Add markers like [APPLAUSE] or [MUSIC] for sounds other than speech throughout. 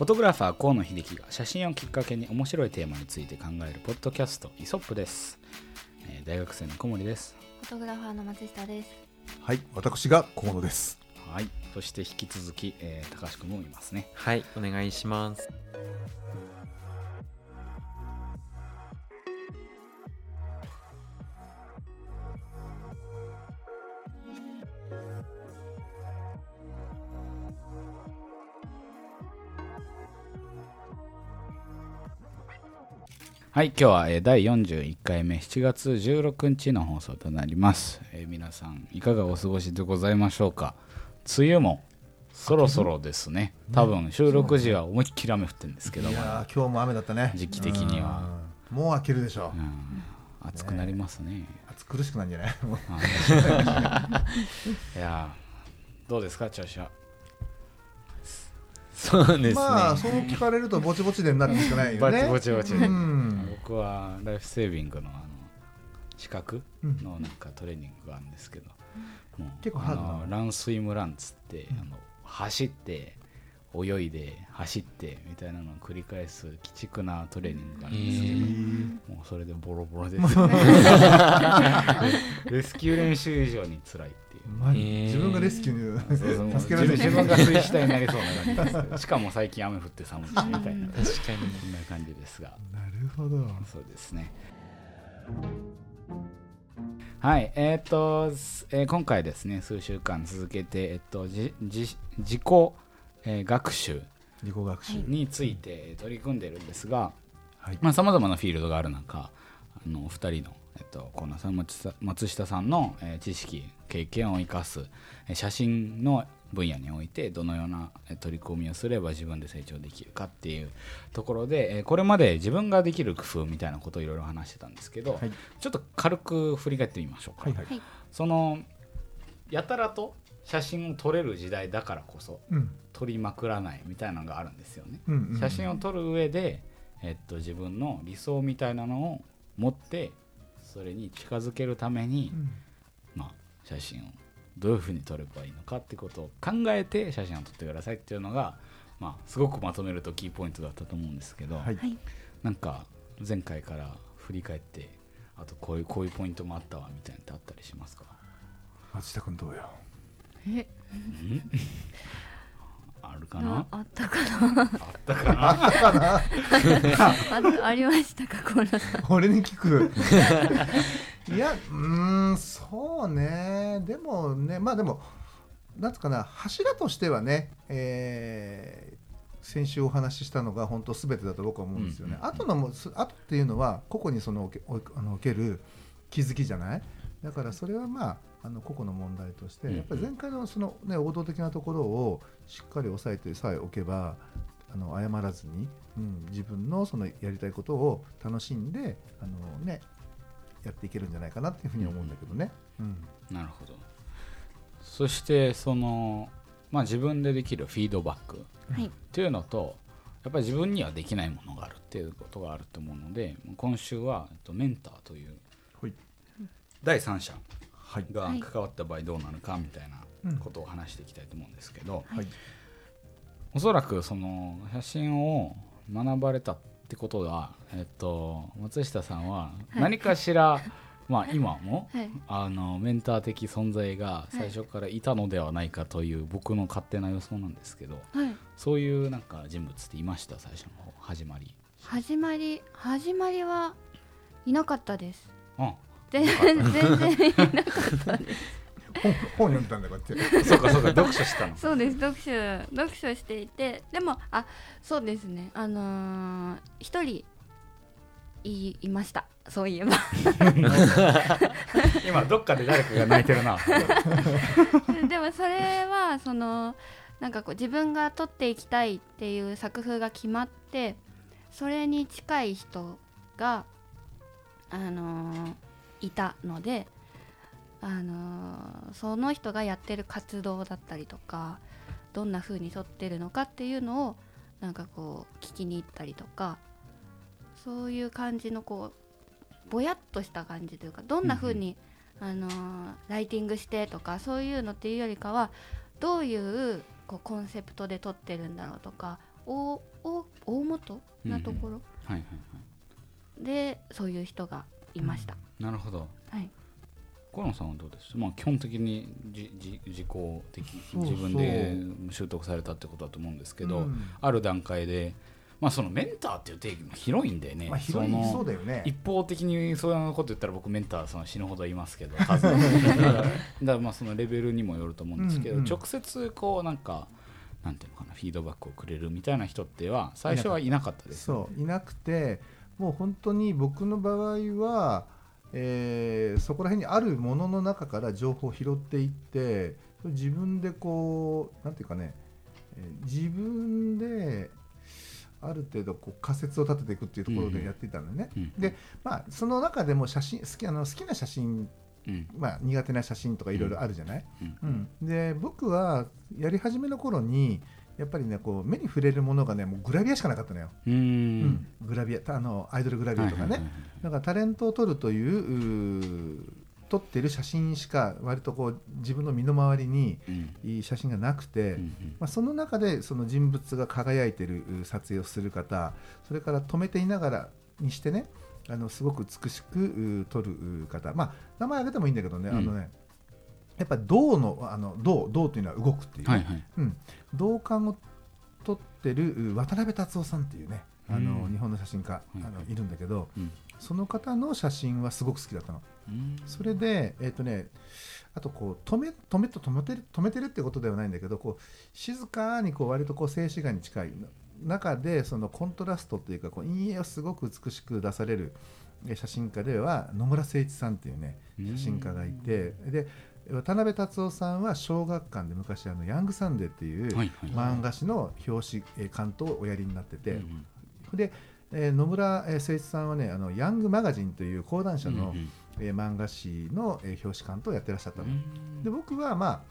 フォトグラファー河野秀樹が写真をきっかけに面白いテーマについて考えるポッドキャストイソップです、えー大学生の小森ですフォトグラファーの松下です。はい、私が河野です。はいそして引き続き、えー高橋君もいますねはい、お願いします。はい今日は、えー第41回目7月16日の放送となります、えー皆さんいかがお過ごしでございましょうか？梅雨もそろそろですね。多分収録時は思いっきり雨降ってるんですけどいやー今日も雨だったね。時期的には。うん。もう明けるでしょう。ん。暑くなりますね。暑苦しくなんじゃない？もう。いやーどうですか調子は？そうですね。まあそう聞かれるとぼちぼちでになるしかないよぼね。[LAUGHS] ちぼちぼちうん。僕はライフセービングのあの資格うんのなんかトレーニングがあるんですけど、もう結構ハードなあのランスイムランつって、あの走って泳いで走ってみたいなのを繰り返す鬼畜なトレーニングがあるんですけど、へもうそれでボロボロです、ね、[LAUGHS] レスキュー練習以上に辛いっていう。まあ自分がレスキューに助けられて自分が水死体になりそうな感じですけどしかも最近雨降って寒いしみたいな確かに。こんな感じですが。なるほど。そうですね。はい、えっ、と、すえー今回ですね、数週間続けて、えっ、と、じじ自己、えー学習自己学習。について取り組んでるんですが、はい。まあ、さまざまなフィールドがある中、あのお二人の、えっと、河野さん、松下松下さんの、えー知識、経験を生かす、えー写真の分野において、どのようなえー取り組みをすれば自分で成長できるかっていうところで、えーこれまで自分ができる工夫みたいなことをいろいろ話してたんですけど、はいちょっと軽く振り返ってみましょうか。はいはい。そのやたらと写真を撮れる時代だからこそうん。撮りまくらないみたいなのがあるんですよね。うんうん。写真を撮る上で、えっと、自分の理想みたいなのを持ってそれに近づけるためにう、ん。まあ、写真をどういうふうに撮ればいいのかってことを考えて写真を撮ってくださいっていうのが、まあ、すごくまとめるとキーポイントだったと思うんですけど、はい。はい。なんか前回から振り返ってあとこういうこういうポイントもあったわみたいなのってあったりしますか？松下君どうよ？え、あるかな？ああったかな。あったかな？[LAUGHS] あありましたか、コーラさん。俺に聞く。[LAUGHS] いや、うーん、そうね。でもね、まあでも、なんつうかな、柱としてはね、えー先週お話ししたのが本当すべてだと僕は思うんですよね。うんうんうん後のもす後っていうのは個々にそのおけおあの受ける気づきじゃない？だからそれはまああの個々の問題として、うんうんやっぱり前回のそのね王道的なところをしっかり押さえてさえおけば。あの謝らずに、うん、自分のそのやりたいことを楽しんであの、ね、やっていけるんじゃないかなっていうふうに思うんだけどね。うんなるほどそしてその、まあ、自分でできるフィードバックはい。っていうのとやっぱり自分にはできないものがあるっていうことがあると思うので今週はえっとメンターというはい第三者はいがはい関わった場合どうなるかみたいなうんことを話していきたいと思うんですけど、はいおそらくその写真を学ばれたってことが、えっと、松下さんははい何かしら、まあ今もはい。あのメンター的存在が最初からいたのではないかという僕の勝手な予想なんですけどはい。そういうなんか人物っていました？最初の方始まり。始まり、始まりはいなかったです。うん全然、全然いなかったです。本本読んでたんだよこって。そうかそうか読書したの。そうです読書読書していてでもあそうですねあのー一人いいましたそういえば [LAUGHS] 今どっかで誰かが泣いてるな。[LAUGHS] でもそれはそのなんかこう自分が撮っていきたいっていう作風が決まってそれに近い人があのーいたのであのーその人がやってる活動だったりとかどんな風に撮ってるのかっていうのをなんかこう聞きに行ったりとかそういう感じのこうぼやっとした感じというかどんな風に、あのーライティングしてとかそういうのっていうよりかはどういうこうコンセプトで撮ってるんだろうとか大大大元なところでそういう人がいました、なるほど。はい。河野さんはどうです？まあ基本的にじじ自己的自分で習得されたってことだと思うんですけど、うん。ある段階でまあそのメンターっていう定義も広いんでね、まあ、広いそうだよね。一方的にそういうこと言ったら僕メンターその死ぬほどいますけど [LAUGHS] 数。だからまあそのレベルにもよると思うんですけど、うんうん。直接こうなんかなんていうのかなフィードバックをくれるみたいな人っては最初はいなかったです。そういなくてもう本当に僕の場合は、えーそこら辺にあるものの中から情報を拾っていって自分でこうなんていうかね、えー自分である程度こう仮説を立てていくっていうところでやっていたのね、うんでまあその中でも写真好きあの好きな写真うん。まあ、苦手な写真とかいろいろあるじゃない、うん。うん。で僕はやり始めの頃にやっぱりねこう目に触れるものがねもうグラビアしかなかったのよ、うーん。うん。グラビアあのアイドルグラビアとかね、はいはいはいだからタレントを撮るという撮ってる写真しか割とこう自分の身の回りに写真がなくて、うんまあ、その中でその人物が輝いてるう撮影をする方それから止めていながらにしてねあのすごく美しくう撮るう方、まあ、名前挙げてもいいんだけどね,、うん。あのねやっぱり銅のあの銅銅というのは動くっていう。ね、はいはい。うん、銅管を撮ってるう渡辺達夫さんっていうねあの、うん日本の写真家、あのいるんだけどうん。その方の写真はすごく好きだったの。うん。それで、えっ、とね、あとこう止め止めと止めてる止めてるってことではないんだけど、こう静かにこう割とこう静止画に近い中でそのコントラストというかこう陰影をすごく美しく出されるえ写真家では野村誠一さんっていうね写真家がいて、で渡辺達夫さんは小学館で昔あのヤングサンデーっていう漫画誌の表紙えー関東をおやりになってて、うんで、えー野村えー誠一さんはねあのヤングマガジンという講談社の、うんえー漫画誌の、えー表紙関東をやってらっしゃったの、うん。で僕は、まあ、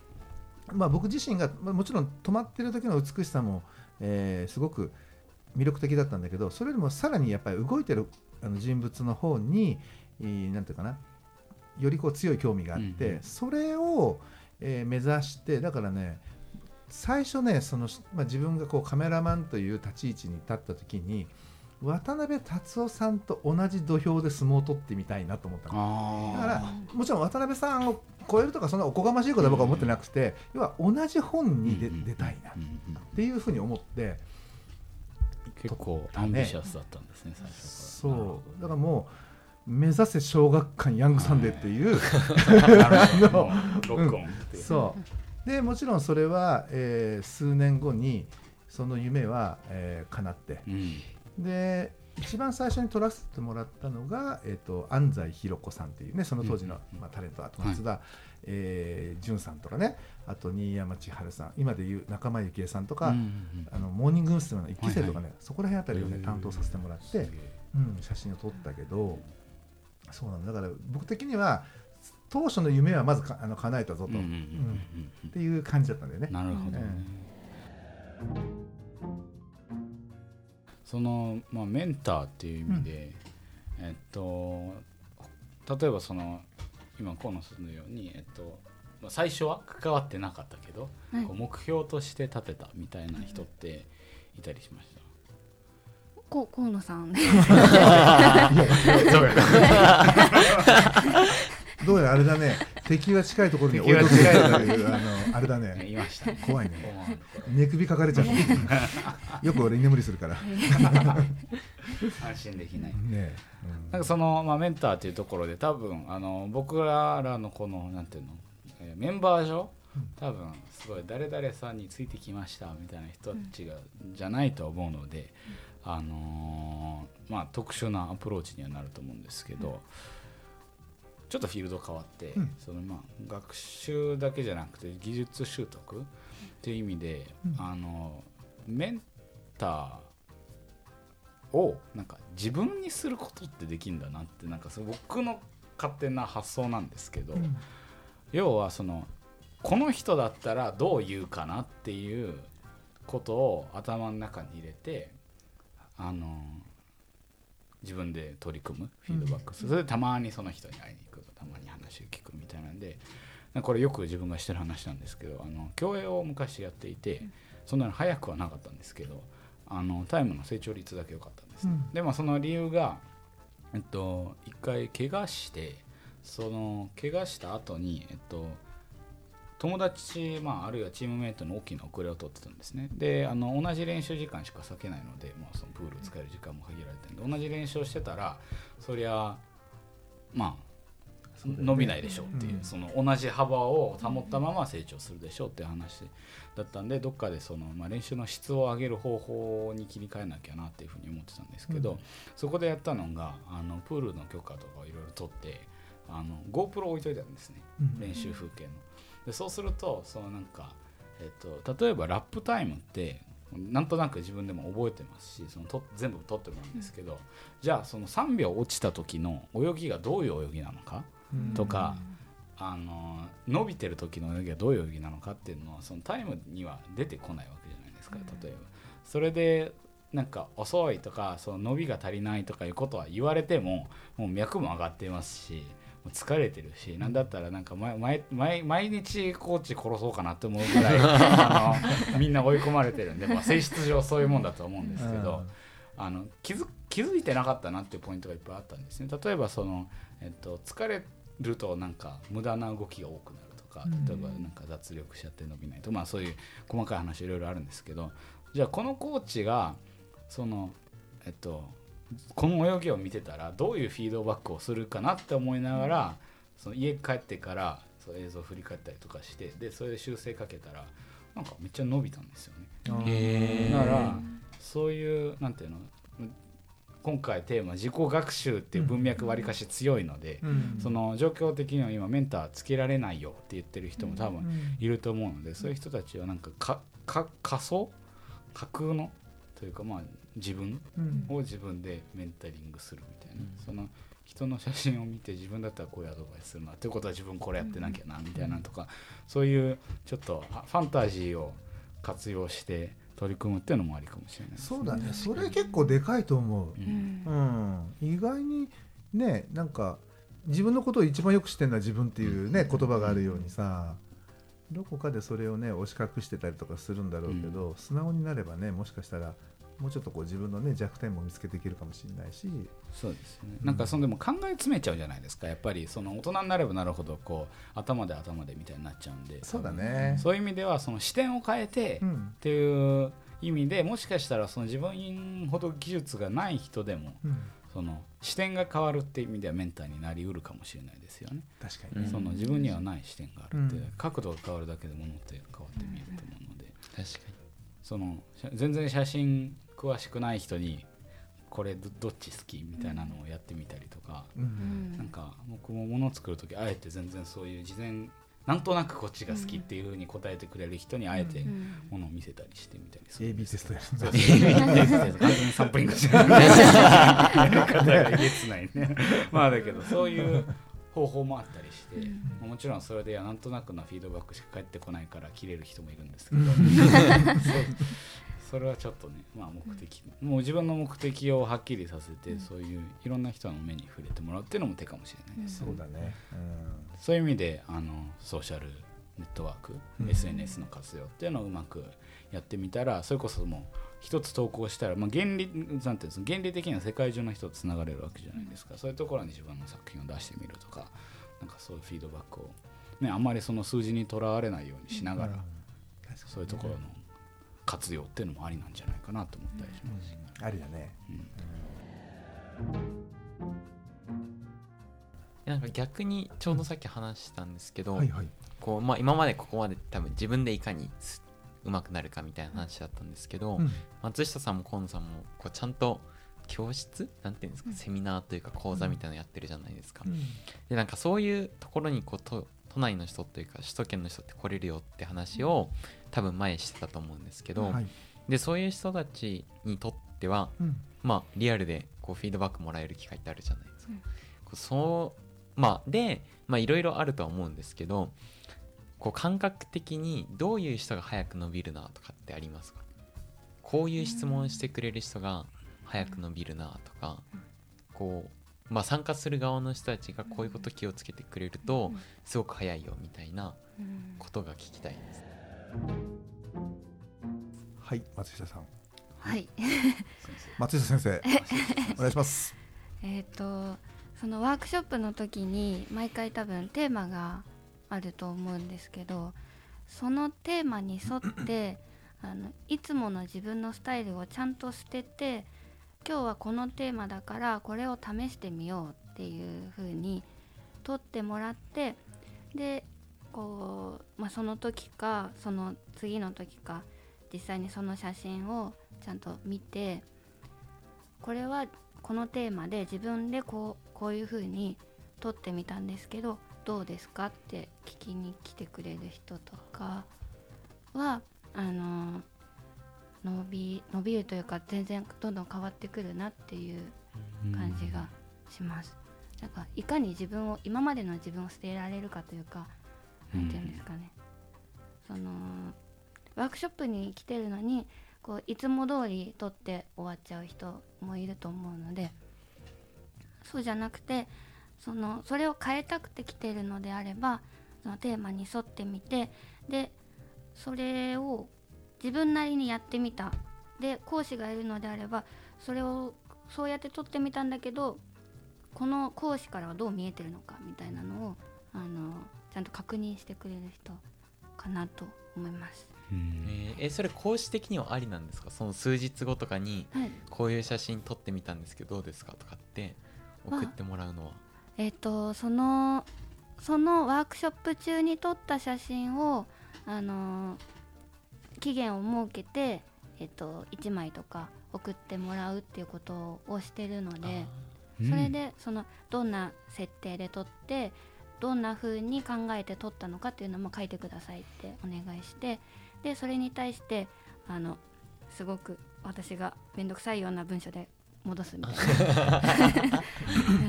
まあ僕自身が、まあ、もちろん止まってる時の美しさも、えーすごく魅力的だったんだけどそれよりもさらにやっぱり動いてるあの人物の方に、えーなんていうかなよりこう強い興味があって、うんうん。それを、えー目指してだからね最初ねその、まあ、自分がこうカメラマンという立ち位置に立った時に渡辺達夫さんと同じ土俵で相撲を取ってみたいなと思っただからもちろん渡辺さんを超えるとかそんなおこがましいことは僕は思ってなくて、要は同じ本に出,、うんうん出たいなっうんうんていうふうに思って。結構アンビシャスだったんですね最初そう。だからもう目指せ小学館ヤングサンデーっていう、[LAUGHS] そう。でもちろんそれは、えー数年後にその夢は、えー叶って。うん。で一番最初に撮らせてもらったのが、えー、と安西ひろ子さんっていうねその当時の、うんまあ、タレントあと松田、えー淳さんとかね。あと新山千春さん。今でいう仲間由紀恵さんとか、うんうんあのモーニング娘。の一期生とかね、はいそこら辺あたりをね担当させてもらって、うん、写真を撮ったけどそうなんだ。だから僕的には当初の夢はまずかあの叶えたぞと、うんうんうんうんっていう感じだったんだよね。うん。なるほどね。うん。そのまあメンターっていう意味でえっと例えばその今河野さんのようにえっとまあ最初は関わってなかったけどはい。こう目標として立てたみたいな人っていたりしました？こ河野さん。[LAUGHS] どうやらあれだね敵は近いところに敵は近いところというあのあれだねいました怖いね寝首かかれちゃうよく俺居眠りするから安心できないえ、なんかその、まあ、メンターっていうところで多分あの僕らのこのなんていうの、えーメンバー上多分すごい誰々さんについてきましたみたいな人たちが、じゃないと思うので、あのーまあ、特殊なアプローチにはなると思うんですけど、ちょっとフィールド変わって、うん。そのまあ学習だけじゃなくて技術習得っていう意味で、うん。あのメンターをなんか自分にすることってできるんだなってなんかそれ僕の勝手な発想なんですけど、うん。要はそのこの人だったらどう言うかなっていうことを頭の中に入れてあの自分で取り組むフィードバックする、それでたまにその人に会いに行くたまに話を聞くみたいなんでこれよく自分がしてる話なんですけどあの競泳を昔やっていてそんなの早くはなかったんですけどあのタイムの成長率だけ良かったんです。ね、うん。でまあその理由がえっと一回怪我してその怪我した後にえっと友達、まあ、あるいはチームメイトの大きな遅れを取ってたんですね。であの同じ練習時間しか割けないので、まあ、そのプール使える時間も限られてるんで同じ練習をしてたらそりゃまあ伸びないでしょうっていう、うん。その同じ幅を保ったまま成長するでしょうっていう話だったんでどっかでその、まあ、練習の質を上げる方法に切り替えなきゃなっていうふうに思ってたんですけど、うん。そこでやったのがあのプールの許可とかをいろいろ取ってあの GoPro を置いといたんですね。うん。練習風景の。でそうするとそのなんか、えっと、例えばラップタイムってなんとなく自分でも覚えてますしそのと全部取ってもらうんですけど、じゃあその3秒落ちた時の泳ぎがどういう泳ぎなのかうん。とか、あの伸びてる時の泳ぎがどういう泳ぎなのかっていうのはそのタイムには出てこないわけじゃないですか例えば。それでなんか遅いとかその伸びが足りないとかいうことは言われてももう脈も上がっていますし疲れてるしなんだったらなんか毎毎毎毎日コーチ殺そうかなって思うぐらい [LAUGHS] あのみんな追い込まれてるんで、まあ、性質上そういうもんだと思うんですけど。あの気づ気づいてなかったなっていうポイントがいっぱいあったんですね。例えばその、えっと、疲れるとなんか無駄な動きが多くなるとかうん。例えばなんか脱力しちゃって伸びないとまあそういう細かい話いろいろあるんですけどじゃあこのコーチがそのえっとこの泳ぎを見てたらどういうフィードバックをするかなって思いながらその家帰ってからそう映像を振り返ったりとかしてでそれで修正かけたらなんかめっちゃ伸びたんですよね。だからそういうなんていうの今回テーマ自己学習っていう文脈わりかし強いので、うん。その状況的には今メンターつけられないよって言ってる人も多分うん。いると思うので、そういう人たちはなんかかか仮想？架空の？というかまあ自分うん。を自分でメンタリングするみたいな、その人の写真を見て自分だったらこういうアドバイスするな。ということは自分これやってなきゃなみたいなとか、そういうちょっとあファンタジーを活用して取り組むっていうのもありかもしれないですそうだね。それ結構でかいと思う。ううん。んうん、意外にねなんか自分のことを一番よく知ってるのは自分っていうね言葉があるようにさどこかでそれをね押し隠してたりとかするんだろうけど、素直になればねもしかしたらもうちょっとこう自分のね弱点も見つけていけるかもしれないし、そうですね。なんかそのでも考え詰めちゃうじゃないですか。やっぱりその大人になればなるほどこう頭で頭でみたいになっちゃうんで。そうだね。そういう意味ではその視点を変えて、っうん。ていう意味でもしかしたらその自分ほど技術がない人でもうん、その視点が変わるっていう意味ではメンターになりうるかもしれないですよね、確かに。ね、その自分にはない視点があるって、うん。角度が変わるだけで物って変わって見えると思うので、確かその全然写真詳しくない人にこれどどっち好きみたいなのをやってみたりとか、ううん。んなんか僕も物を作る時あえて全然そういう事前なんとなくこっちが好きっていうふうに答えてくれる人にあえてうん。物を見せたりしてみたりする。AB テストやるんだそうですね完全にサンプリングしてる方がえげつないね [LAUGHS] まあだけどそういう方法もあったりして、まあもちろんそれではなんとなくのフィードバックしか返ってこないから切れる人もいるんですけど、[LAUGHS] それはちょっとね、まあ、目的も。う自分の目的をはっきりさせて、そういういろんな人の目に触れてもらうっていうのも手かもしれないです、そうだね、そういう意味であのソーシャルネットワーク、うん。SNS の活用っていうのをうまくやってみたらそれこそもう一つ投稿したら、まあ、原理なんていうんですか原理的には世界中の人とつながれるわけじゃないですか、そういうところに自分の作品を出してみるとかなんかそういうフィードバックを、ね、あんまりその数字にとらわれないようにしながら、うん。そういうところの活用っていうのもありなんじゃないかなと思ったりします。うん。ありだね、なん。か逆にちょうどさっき話したんですけど、はいはい。こうまあ、今までここまで多分自分でいかにすうまくなるかみたいな話だったんですけど、うん。松下さんも河野さんもこうちゃんと教室なんていうんですか、うんセミナーというか講座みたいなのやってるじゃないですか、うん。でなんかそういうところにこう都都内の人というか首都圏の人って来れるよって話を多分前してたと思うんですけど、はい。でそういう人たちにとってはうん。まあリアルでこうフィードバックもらえる機会ってあるじゃないですか。うんそうまあでまあいろいろあるとは思うんですけどこう感覚的にどういう人が早く伸びるなとかってありますか？こういう質問してくれる人が早く伸びるなとかこうまあ参加する側の人たちがこういうこと気をつけてくれるとすごく早いよみたいなうん。ことが聞きたいです。はい松下さん。はい。松下先生。お願いします。[LAUGHS] えっ、とそのワークショップの時に毎回多分テーマがあると思うんですけどそのテーマに沿って [CLEARS THROAT] あのいつもの自分のスタイルをちゃんと捨てて今日はこのテーマだからこれを試してみようっていう風に撮ってもらってでこう、まあ、その時かその次の時か実際にその写真をちゃんと見てこれはこのテーマで自分でこうこういう風に撮ってみたんですけどどうですかって聞きに来てくれる人とかはあの伸び伸びるというか全然どんどん変わってくるなっていう感じがします。なんかいかに自分を今までの自分を捨てられるかというかなんていうんですかね、そのワークショップに来てるのにこういつも通り撮って終わっちゃう人もいると思うのでそうじゃなくてそのそれを変えたくて来てるのであればそのテーマに沿ってみてでそれを自分なりにやってみた。で講師がいるのであればそれをそうやって撮ってみたんだけどこの講師からはどう見えてるのかみたいなのをあのちゃんと確認してくれる人かなと思います。うん。えーえそれ講師的にはありなんですか？その数日後とかにはい。こういう写真撮ってみたんですけどどうですか？とかって送ってもらうのは。えっ、とそのそのワークショップ中に撮った写真をあの期限を設けてえっ、と1枚とか送ってもらうっていうことをしてるのでそれでそのどんな設定で撮ってどんな風に考えて撮ったのかっていうのも書いてくださいってお願いしてでそれに対してあのすごく私が面倒くさいような文章で戻すみたいな。[LAUGHS]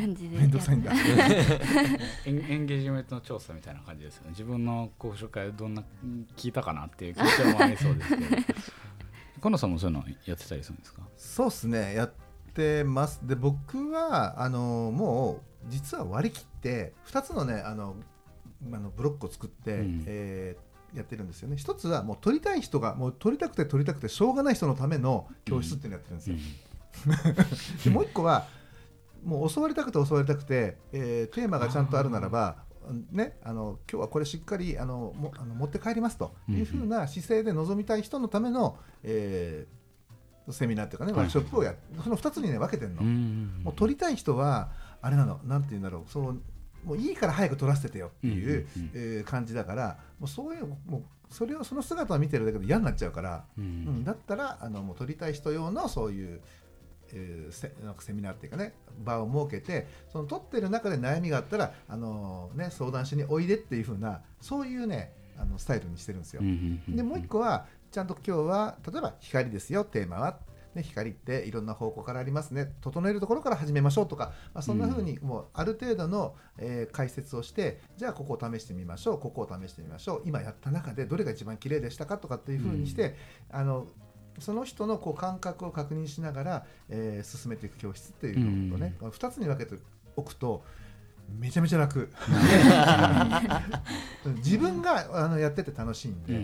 感じでやっめんどくさいんだ。[LAUGHS] エンエンゲージメントの調査みたいな感じですよ。ね自分の講習会どんな聞いたかなっていう緊張もありそうですけど。[LAUGHS] 今野さんもそういうのやってたりするんですか？そうっすね。やってます。で僕はあのもう実は割り切って2つのねあのあのブロックを作って、うん。えーやってるんですよね。一つはもう撮りたい人がもう撮りたくて撮りたくてしょうがない人のための教室っていうのをやってるんですよ、でもう一個はもう教わりたくて教わりたくて、えーテーマがちゃんとあるならばね、あの今日はこれしっかりあのもあの持って帰りますというふうな姿勢で臨みたい人のための、えーセミナーというかねワークショップをや、その2つにね分けてるの、うんもう撮りたい人はあれなのなんて言うんだろう。そのもういいから早く撮らせててよっていう、えー感じだからもうそういうもうそれをその姿を見てるだけで嫌になっちゃうから、ううん。ん、だったらあのもう撮りたい人用のそういう、えーセなんかセミナーっていうかね場を設けてその撮ってる中で悩みがあったらあの、ね、相談しにおいでっていう風なそういうねあのスタイルにしてるんですよ。でもう一個はちゃんと今日は例えば光ですよテーマは、ね、光っていろんな方向からありますね。整えるところから始めましょうとか、まあ、そんな風にもうある程度の、えー解説をしてじゃあここを試してみましょうここを試してみましょう。今やった中でどれが一番綺麗でしたかとかっていう風にして、あのその人のこう感覚を確認しながら、えー進めていく教室っていうのとね、2つに分けておくとめちゃめちゃ楽。[LAUGHS] 自分があのやってて楽しいんで、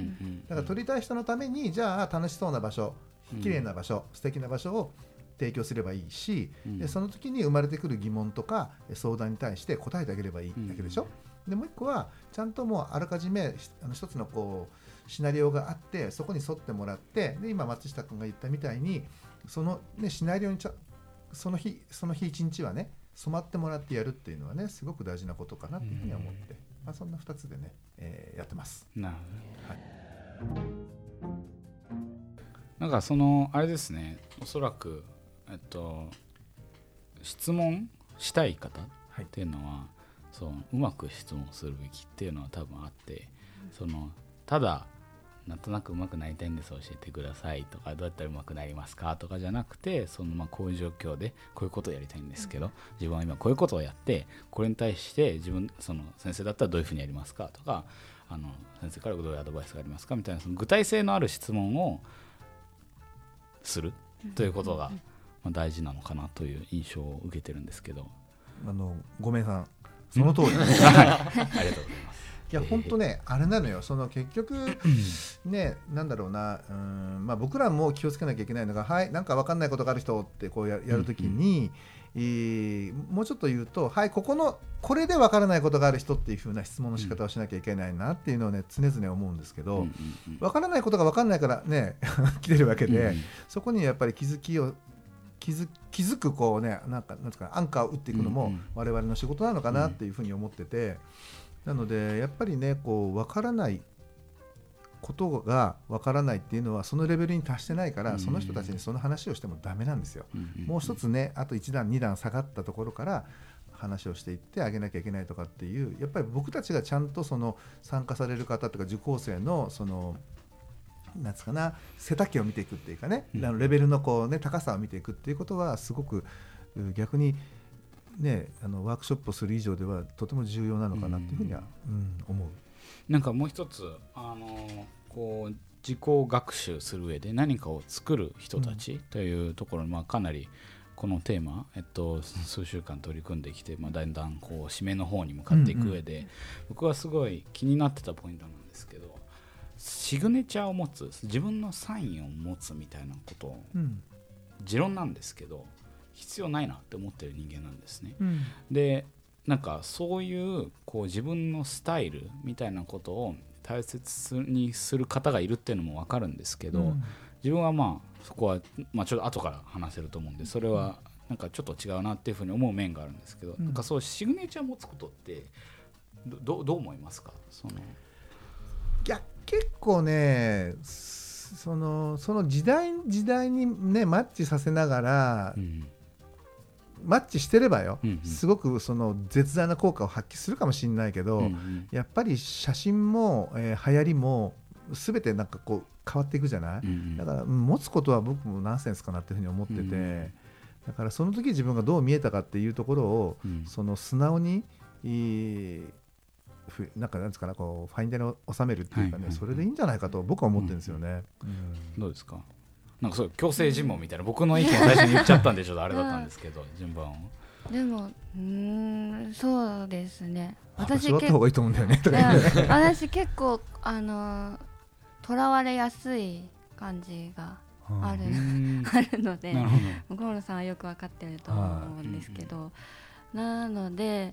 だから撮りたい人のためにじゃあ楽しそうな場所綺麗な場所、素敵な場所を提供すればいいし、うん。でその時に生まれてくる疑問とか相談に対して答えてあげればいいだけでしょ、でもう一個はちゃんともうあらかじめしあの一つのこうシナリオがあってそこに沿ってもらってで今松下君が言ったみたいにその、ね、シナリオにちゃその日その日一日はね染まってもらってやるっていうのはねすごく大事なことかなっていうふうには思って、まあ、そんな2つでね、えーやってます。なるはい。ほどなんかそのあれですねおそらくえっと質問したい方はい。っていうのはそううまく質問するべきっていうのは多分あってそのただなんとなくうまくなりたいんです教えてくださいとかどうやったらうまくなりますかとかじゃなくてそのまあこういう状況でこういうことをやりたいんですけど自分は今こういうことをやってこれに対して自分その先生だったらどういうふうにやりますかとかあの先生からどういうアドバイスがありますかみたいなその具体性のある質問をするということがまあ大事なのかなという印象を受けてるんですけど。あのごめんさんその通り。ありがとうございます。いや本当ねあれなのよ。その結局ねなんだろうな。うんまあ僕らも気をつけなきゃいけないのがはいなんか分かんないことがある人ってこうややるときに、えーもうちょっと言うとはいここのこれで分からないことがある人っていうふうな質問の仕方をしなきゃいけないなっていうのをね常々思うんですけど、うんうん分からないことが分かんないからね [LAUGHS] 来てるわけで、うんそこにやっぱり気づきを気づ気づくこうねなんかなんですかアンカーを打っていくのもうんうん。我々の仕事なのかなっていうふうに思ってて、なのでやっぱりねこう分からないことが分からないっていうのはそのレベルに達してないから、うん。その人たちにその話をしてもダメなんですよ。もう一つねあと1段2段下がったところから話をしていってあげなきゃいけないとかっていうやっぱり僕たちがちゃんとその参加される方とか受講生のそのなんつうかな背丈を見ていくっていうかね、レベルのこう、ね、高さを見ていくっていうことはすごくう逆に、ね、あのワークショップをする以上ではとても重要なのかなっていうふうには、うん。思う。なんかもう一つあのこう自己学習する上で何かを作る人たちというところに、まあ、かなりこのテーマ、えっと、数週間取り組んできて、まあ、だんだんこう締めの方に向かっていく上で、僕はすごい気になってたポイントなんですけどシグネチャーを持つ自分のサインを持つみたいなことをうん。持論なんですけど必要ないなって思ってる人間なんですね。うん。でなんかそういうこう自分のスタイルみたいなことを大切にする方がいるっていうのも分かるんですけど、うん。自分はまあそこは、まあ、ちょっと後から話せると思うんでそれはなんかちょっと違うなっていうふうに思う面があるんですけど、うん。なんかそうシグネチャー持つことってどどどう思いますか？その。いや結構ねそのその時代時代にねマッチさせながら、うんマッチしてればよ、うんうん。すごくその絶大な効果を発揮するかもしれないけど、うんうん。やっぱり写真も、えー流行りも全てなんかこう変わっていくじゃない、うんうん。だからうん持つことは僕もナンセンスかなっていうふうに思ってて、うんだからその時自分がどう見えたかっていうところを、うん。その素直にいいふなんかなんですかねこうファインダーに収めるっていうかね、はいはいはい。それでいいんじゃないかと僕は思ってるんですよね。うん。どうですか？なんかそう強制尋問みたいな僕の意見を最初に言っちゃったんでちょっとあれだったんですけど順番を。でもうーんそうですね。私結座った方がいいと思うんだよね。とかいや言って。ね私結構あのとらわれやすい感じがあるうん。ある [LAUGHS] ので小室さんはよく分かってると思うんですけど、なので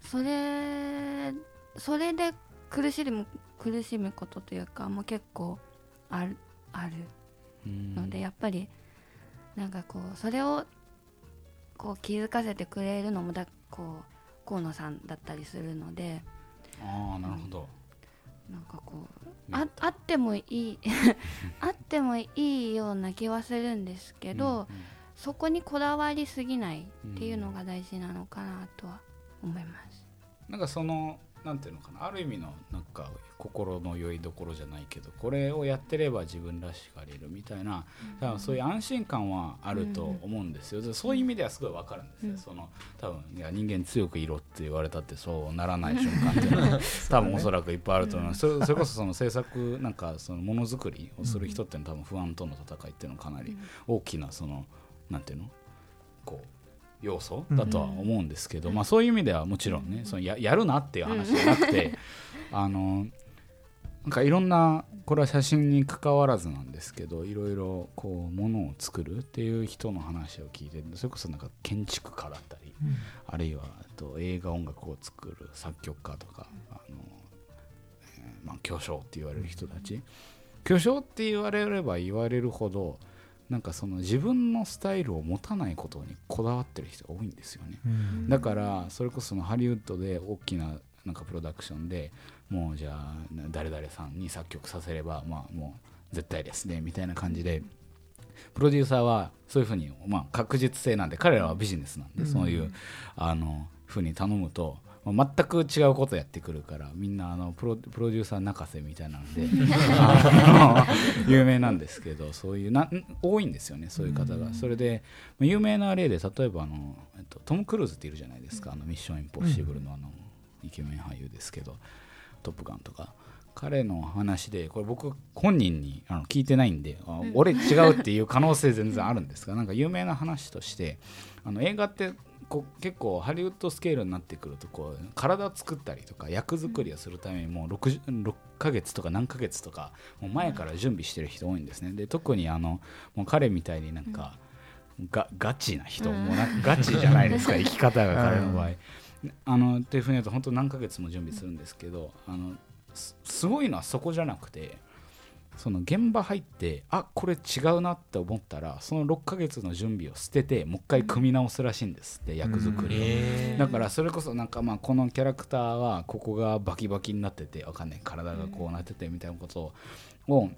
それそれで苦しむ苦しむことというかもう結構あるある。うんので、やっぱりなんかこうそれをこう気づかせてくれるのもだこう河野さんだったりするのでああなるほど。なんかこうああってもいい [LAUGHS] あってもいいような気はするんですけど、うんうん。そこにこだわりすぎないっていうのが大事なのかなとは思います。なんかそのなんていうのかなある意味のなんか心の良いどころじゃないけどこれをやってれば自分らしくあれるみたいな多分そういう安心感はあると思うんですよ、でそういう意味ではすごい分かるんですよ、うん。その多分いや人間強くいろって言われたってそうならない瞬間っていうのは [LAUGHS] 多分おそらくいっぱいあると思います、それそれこそその制作なんかそのものづくりをする人っていうのは多分不安との戦いっていうのはかなり大きなそのなんていうの？こう要素だとは思うんですけど、まあ、そういう意味ではもちろんねそのややるなっていう話じゃなくて、あのなんかいろんなこれは写真に関わらずなんですけどいろいろこうものを作るっていう人の話を聞いてそれこそなんか建築家だったり、あるいはあと映画音楽を作る作曲家とかあの、えーまあ、巨匠って言われる人たち。巨匠って言われれば言われるほどなんかその自分のスタイルを持たないことにこだわってる人が多いんですよね。うんだからそれこそそのハリウッドで大きななんかプロダクションでもうじゃあ誰々さんに作曲させればまあもう絶対ですねみたいな感じでプロデューサーはそういうふうにまあ確実性なんで彼らはビジネスなんでそういうあのふうに頼むとまあ全く違うことやってくるからみんなあのプロプロデューサー泣かせみたいな [LAUGHS] ので有名なんですけどそういうなん多いんですよねそういう方が。それで有名な例で例えばあの、えっと、トム・クルーズっているじゃないですかあのミッション・インポッシブルのあのイケメン俳優ですけど「トップガン」とか。彼の話でこれ僕本人にあの聞いてないんであ俺違うっていう可能性全然あるんですがなんか有名な話としてあの映画ってこう結構ハリウッドスケールになってくるとこう体を作ったりとか役作りをするためにもう 6, 6ヶ月とか何ヶ月とかもう前から準備してる人多いんですね。で特にあのもう彼みたいになんか、がガチな人、うん。もうなガチじゃないですか [LAUGHS] 生き方が彼の場合。うあのっていうふうに言うと本当何ヶ月も準備するんですけどあのすすごいのはそこじゃなくてその現場入ってあこれ違うなって思ったらその6ヶ月の準備を捨ててもう一回組み直すらしいんですって役作りを。えだからそれこそなんかまあこのキャラクターはここがバキバキになっててわかんない。体がこうなっててみたいなことを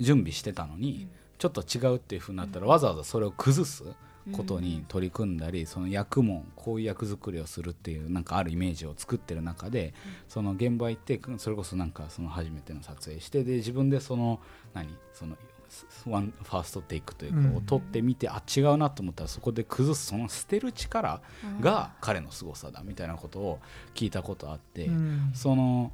準備してたのにちょっと違うっていうふうになったらわざわざそれを崩すことに取り組んだりその役もこういう役作りをするっていうなんかあるイメージを作ってる中でその現場行ってそれこそなんかその初めての撮影してで自分でその何？そのワンファーストテイクといううん。かを撮ってみて、あ違うなと思ったらそこで崩すその捨てる力が彼の凄さだみたいなことを聞いたことあって、うん。その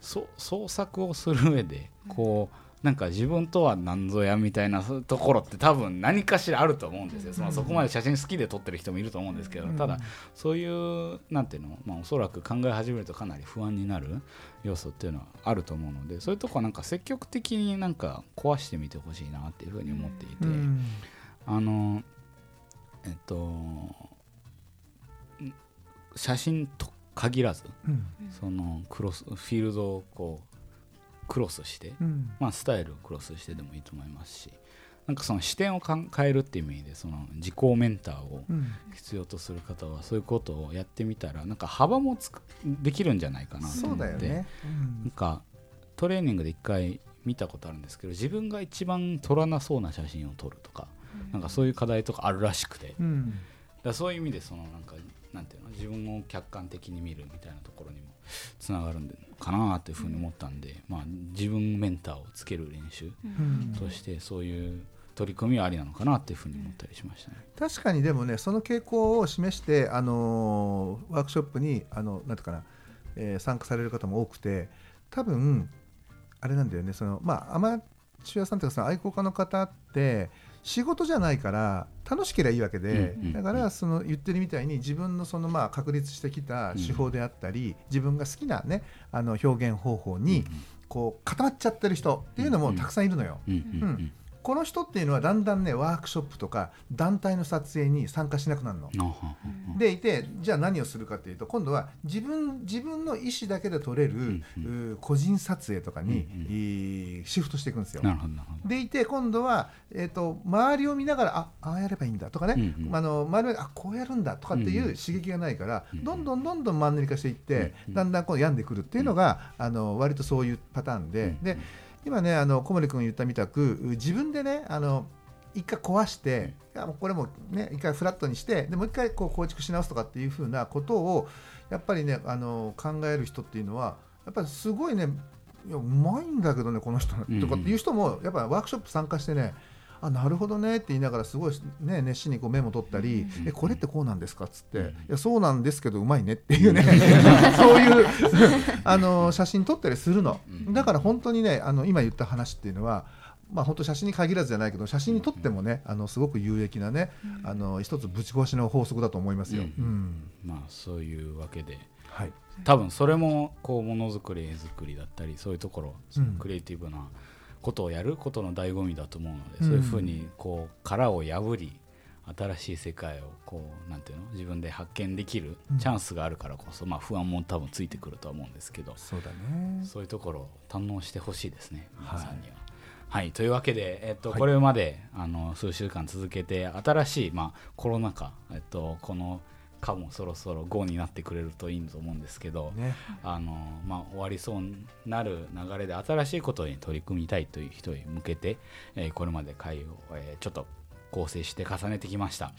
そ創作をする上でこうなんか自分とは何ぞやみたいなところって多分何かしらあると思うんですよ、そのそこまで写真好きで撮ってる人もいると思うんですけど、うん。ただそういうなんていうの、まあ、おそらく考え始めるとかなり不安になる要素っていうのはあると思うのでそういうとこはなんか積極的になんか壊してみてほしいなっていうふうに思っていて。うん。あのえっとん写真と限らずうん。そのクロスフィールドをこうクロスして、うん。まあ、スタイルをクロスしてでもいいと思いますしなんかその視点をかん変えるっていう意味でその自己メンターをうん。必要とする方はそういうことをやってみたらなんか幅もつくできるんじゃないかなとそう思って。だよね。なんかトレーニングで一回見たことあるんですけど自分が一番撮らなそうな写真を撮るとか、なんかそういう課題とかあるらしくて、うん。らそういう意味でそのなんかなんていうの自分を客観的に見るみたいなところにもつながるんかなっていうふうに思ったんで、まあ自分メンターをつける練習うんとしてそういう取り組みはありなのかなっていうふうに思ったりしましたね。確かにでもねその傾向を示して、あのーワークショップにあのなんていうかな、えー参加される方も多くて多分あれなんだよねそのまあアマチュアさんというかその愛好家の方って仕事じゃないから楽しければいいわけで、だからその言ってるみたいに自分のそのまあ確立してきた手法であったり、自分が好きなねあの表現方法にこう固まっちゃってる人っていうのもたくさんいるのよ。うんこの人っていうのはだんだんねワークショップとか団体の撮影に参加しなくなるの。でいてじゃあ何をするかっていうと今度は自分自分の意思だけで撮れる、んうー個人撮影とかに、うんうん。えーシフトしていくんですよ。でいて今度は、えー、と周りを見ながらあああやればいいんだとかね、うんうん。あの周りがあこうやるんだとかっていうんううん。刺激がないから、うんうん。どんどんどんどんマンネリ化していって、うんうん。だんだんこう病んでくるっていうのが、あの割とそういうパターンで、うん。で今ねあの小森君言ったみたく自分でねあの一回壊して、うこれもね一回フラットにしてでもう一回こう構築し直すとかっていうふうなことをやっぱりねあの考える人っていうのはやっぱりすごいねいやうまいんだけどねこの人うん。とかっていう人もやっぱりワークショップ参加してねあなるほどねって言いながらすごい、ね、熱心にこうメモ取ったり、うんえこれってこうなんですかっつって、うんいやそうなんですけどうまいねっていうね。そういう [LAUGHS] あの写真撮ったりするの、うんだから本当にねあの今言った話っていうのはまあ本当写真に限らずじゃないけど写真に撮ってもねあのすごく有益なねあの一つぶち壊しの法則だと思いますよ。まあそういうわけで。はい。多分それもこうものづくり絵作りだったりそういうところ、うん。クリエイティブなことをやることの醍醐味だと思うので、うんそういうふうにこう殻を破り新しい世界をこうなんていうの？自分で発見できるうん。チャンスがあるからこそ、まあ不安も多分ついてくるとは思うんですけど、そうだね。そういうところを堪能してほしいですね皆さんには。ははい、というわけで、えっとはい。これまであの数週間続けて新しい、まあ、コロナ禍、えっと、このかもそろそろ GO になってくれるといいと思うんですけど、ね。あのまあ、終わりそうになる流れで新しいことに取り組みたいという人に向けて、えーこれまで会を、えーちょっと構成して重ねてきました、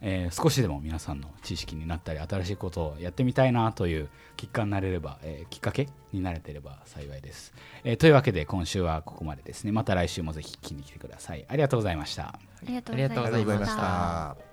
えー少しでも皆さんの知識になったり新しいことをやってみたいなというきっかになれれば、えーきっかけになれてれば幸いです、えーというわけで今週はここまでです。ねまた来週もぜひ聞きに来てください。ありがとうございました。ありがとうありがとうございました。ありがとうございました。